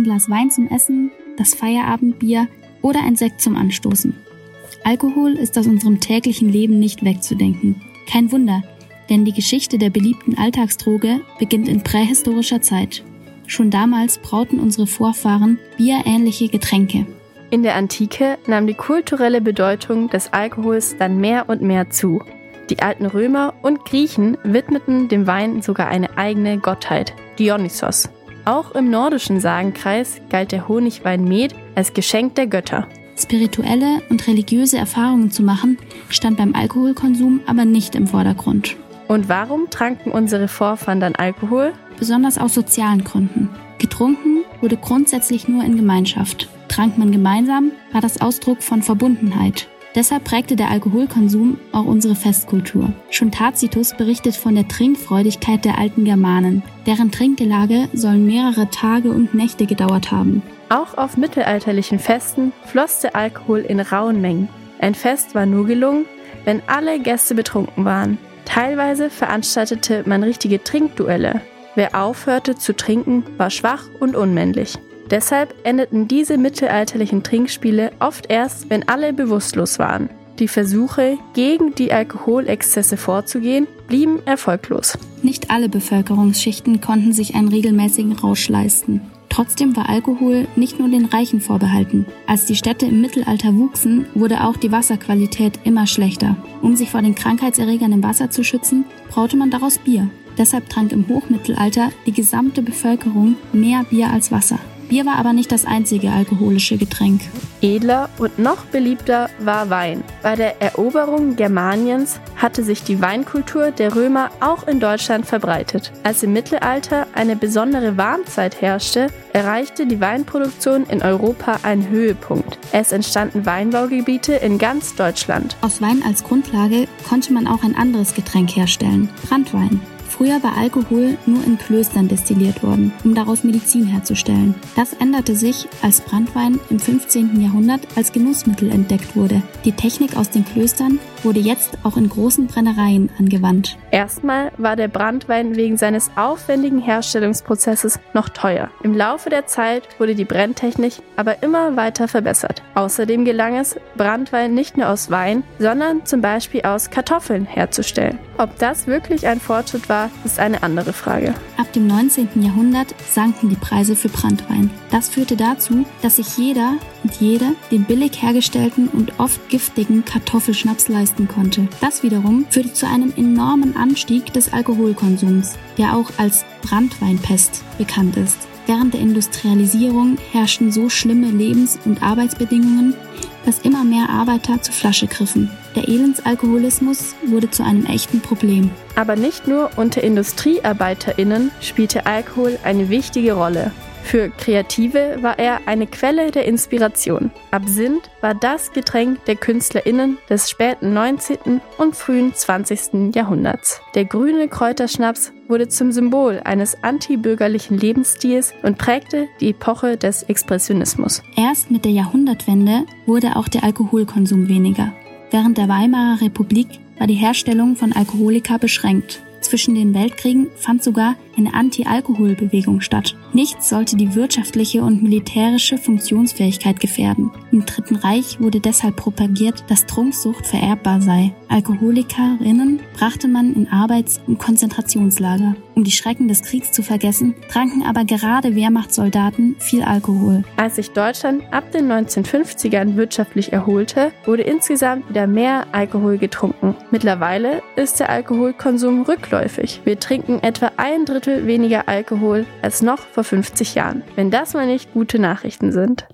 ein Glas Wein zum Essen, das Feierabendbier oder ein Sekt zum Anstoßen. Alkohol ist aus unserem täglichen Leben nicht wegzudenken. Kein Wunder, denn die Geschichte der beliebten Alltagsdroge beginnt in prähistorischer Zeit. Schon damals brauten unsere Vorfahren bierähnliche Getränke. In der Antike nahm die kulturelle Bedeutung des Alkohols dann mehr und mehr zu. Die alten Römer und Griechen widmeten dem Wein sogar eine eigene Gottheit, Dionysos. Auch im nordischen Sagenkreis galt der Honigwein Met als Geschenk der Götter. Spirituelle und religiöse Erfahrungen zu machen, stand beim Alkoholkonsum aber nicht im Vordergrund. Und warum tranken unsere Vorfahren dann Alkohol? Besonders aus sozialen Gründen. Getrunken wurde grundsätzlich nur in Gemeinschaft. Trank man gemeinsam, war das Ausdruck von Verbundenheit. Deshalb prägte der Alkoholkonsum auch unsere Festkultur. Schon Tacitus berichtet von der Trinkfreudigkeit der alten Germanen. Deren Trinkgelage sollen mehrere Tage und Nächte gedauert haben. Auch auf mittelalterlichen Festen floss der Alkohol in rauen Mengen. Ein Fest war nur gelungen, wenn alle Gäste betrunken waren. Teilweise veranstaltete man richtige Trinkduelle. Wer aufhörte zu trinken, war schwach und unmännlich. Deshalb endeten diese mittelalterlichen Trinkspiele oft erst, wenn alle bewusstlos waren. Die Versuche, gegen die Alkoholexzesse vorzugehen, blieben erfolglos. Nicht alle Bevölkerungsschichten konnten sich einen regelmäßigen Rausch leisten. Trotzdem war Alkohol nicht nur den Reichen vorbehalten. Als die Städte im Mittelalter wuchsen, wurde auch die Wasserqualität immer schlechter. Um sich vor den Krankheitserregern im Wasser zu schützen, braute man daraus Bier. Deshalb trank im Hochmittelalter die gesamte Bevölkerung mehr Bier als Wasser. Bier war aber nicht das einzige alkoholische Getränk. Edler und noch beliebter war Wein. Bei der Eroberung Germaniens hatte sich die Weinkultur der Römer auch in Deutschland verbreitet. Als im Mittelalter eine besondere Warmzeit herrschte, erreichte die Weinproduktion in Europa einen Höhepunkt. Es entstanden Weinbaugebiete in ganz Deutschland. Aus Wein als Grundlage konnte man auch ein anderes Getränk herstellen, Brandwein. Früher war Alkohol nur in Klöstern destilliert worden, um daraus Medizin herzustellen. Das änderte sich, als Brandwein im 15. Jahrhundert als Genussmittel entdeckt wurde. Die Technik aus den Klöstern wurde jetzt auch in großen Brennereien angewandt. Erstmal war der Brandwein wegen seines aufwendigen Herstellungsprozesses noch teuer. Im Laufe der Zeit wurde die Brenntechnik aber immer weiter verbessert. Außerdem gelang es, Brandwein nicht nur aus Wein, sondern zum Beispiel aus Kartoffeln herzustellen. Ob das wirklich ein Fortschritt war, ist eine andere Frage. Ab dem 19. Jahrhundert sanken die Preise für Brandwein. Das führte dazu, dass sich jeder und jede den billig hergestellten und oft giftigen Kartoffelschnaps leisten konnte. Das wiederum führte zu einem enormen Anstieg des Alkoholkonsums, der auch als Brandweinpest bekannt ist. Während der Industrialisierung herrschten so schlimme Lebens- und Arbeitsbedingungen, dass immer mehr Arbeiter zur Flasche griffen. Der Elendsalkoholismus wurde zu einem echten Problem. Aber nicht nur unter IndustriearbeiterInnen spielte Alkohol eine wichtige Rolle. Für Kreative war er eine Quelle der Inspiration. Absinth war das Getränk der KünstlerInnen des späten 19. und frühen 20. Jahrhunderts. Der grüne Kräuterschnaps wurde zum Symbol eines antibürgerlichen Lebensstils und prägte die Epoche des Expressionismus. Erst mit der Jahrhundertwende wurde auch der Alkoholkonsum weniger. Während der Weimarer Republik war die Herstellung von Alkoholika beschränkt. Zwischen den Weltkriegen fand sogar eine Anti-Alkohol-Bewegung statt. Nichts sollte die wirtschaftliche und militärische Funktionsfähigkeit gefährden. Im Dritten Reich wurde deshalb propagiert, dass Trunksucht vererbbar sei. Alkoholikerinnen brachte man in Arbeits- und Konzentrationslager. Um die Schrecken des Kriegs zu vergessen, tranken aber gerade Wehrmachtssoldaten viel Alkohol. Als sich Deutschland ab den 1950ern wirtschaftlich erholte, wurde insgesamt wieder mehr Alkohol getrunken. Mittlerweile ist der Alkoholkonsum rückläufig. Wir trinken etwa ein Drittel weniger Alkohol als noch vor 50 Jahren. Wenn das mal nicht gute Nachrichten sind.